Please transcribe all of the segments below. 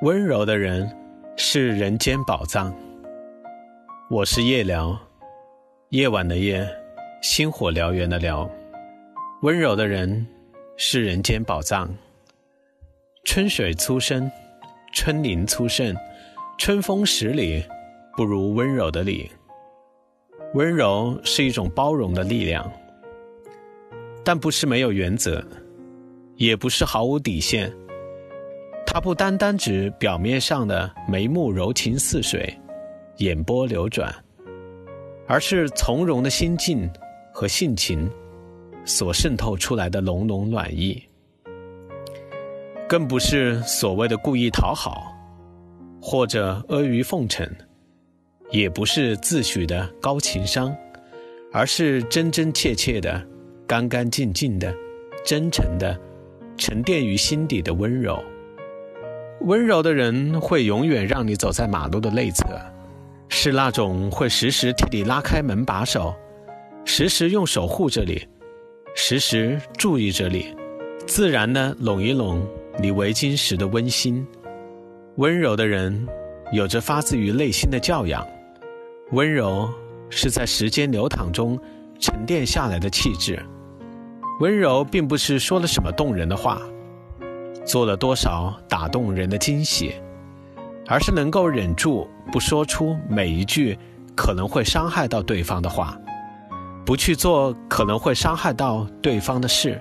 温柔的人是人间宝藏。我是夜聊，夜晚的夜，星火燎原的燎。温柔的人是人间宝藏。春水初生，春林初盛，春风十里不如温柔的你。温柔是一种包容的力量，但不是没有原则，也不是毫无底线。它不单单指表面上的眉目柔情似水，眼波流转，而是从容的心境和性情所渗透出来的浓浓暖意。更不是所谓的故意讨好，或者阿谀奉承，也不是自诩的高情商，而是真真切切的、干干净净的、真诚的、沉淀于心底的温柔。温柔的人会永远让你走在马路的内侧，是那种会时时替你拉开门把手，时时用手护着你，时时注意着你，自然的拢一拢你围巾时的温馨。温柔的人有着发自于内心的教养，温柔是在时间流淌中沉淀下来的气质。温柔并不是说了什么动人的话。做了多少打动人的惊喜，而是能够忍住不说出每一句可能会伤害到对方的话，不去做可能会伤害到对方的事，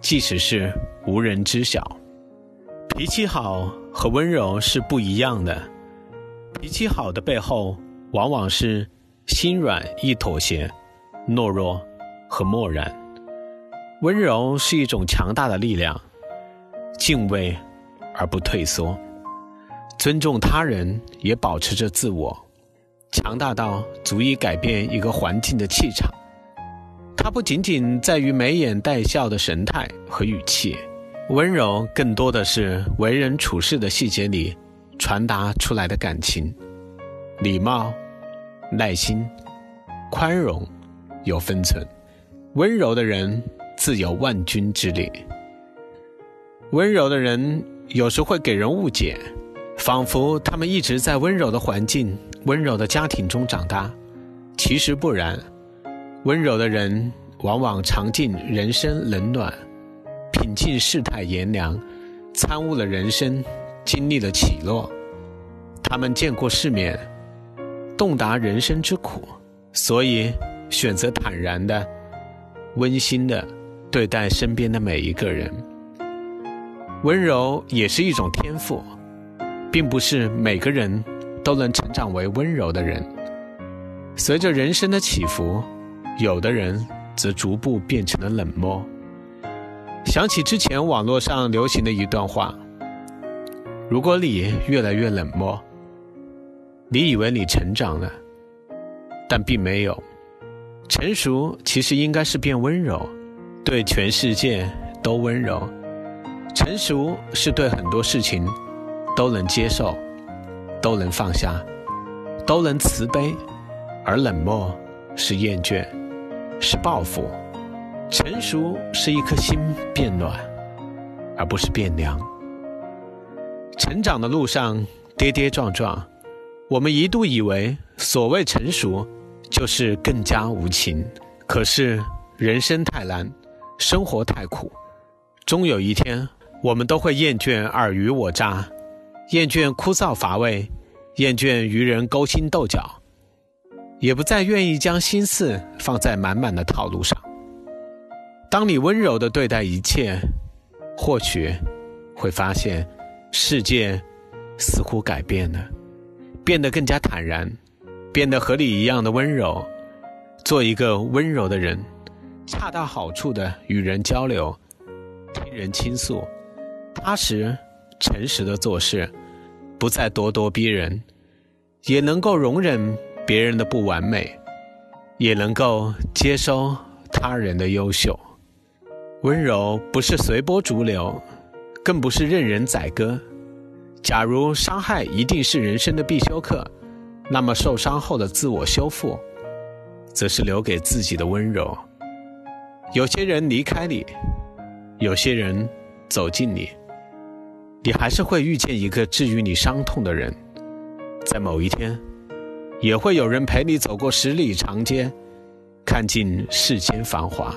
即使是无人知晓。脾气好和温柔是不一样的，脾气好的背后往往是心软易妥协、懦弱和漠然，温柔是一种强大的力量。敬畏而不退缩，尊重他人也保持着自我，强大到足以改变一个环境的气场。它不仅仅在于眉眼带笑的神态和语气，温柔更多的是为人处事的细节里传达出来的感情。礼貌、耐心、宽容有分寸，温柔的人自有万钧之力。温柔的人有时会给人误解，仿佛他们一直在温柔的环境、温柔的家庭中长大。其实不然，温柔的人往往尝尽人生冷暖，品尽世态炎凉，参悟了人生，经历了起落。他们见过世面，洞达人生之苦，所以选择坦然的、温馨的对待身边的每一个人。温柔也是一种天赋，并不是每个人都能成长为温柔的人。随着人生的起伏，有的人则逐步变成了冷漠。想起之前网络上流行的一段话：“如果你越来越冷漠，你以为你成长了，但并没有。成熟其实应该是变温柔，对全世界都温柔。”成熟是对很多事情都能接受，都能放下，都能慈悲；而冷漠是厌倦，是报复。成熟是一颗心变暖，而不是变凉。成长的路上跌跌撞撞，我们一度以为所谓成熟就是更加无情。可是人生太难，生活太苦，终有一天。我们都会厌倦尔虞我诈，厌倦枯燥乏味，厌倦与人勾心斗角，也不再愿意将心思放在满满的套路上。当你温柔的对待一切，或许会发现世界似乎改变了，变得更加坦然，变得和你一样的温柔。做一个温柔的人，恰到好处的与人交流，听人倾诉。踏实、诚实的做事，不再咄咄逼人，也能够容忍别人的不完美，也能够接收他人的优秀。温柔不是随波逐流，更不是任人宰割。假如伤害一定是人生的必修课，那么受伤后的自我修复，则是留给自己的温柔。有些人离开你，有些人走近你。你还是会遇见一个治愈你伤痛的人。在某一天，也会有人陪你走过十里长街，看尽世间繁华。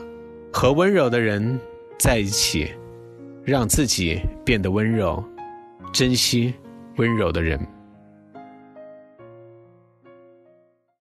和温柔的人在一起，让自己变得温柔，珍惜温柔的人。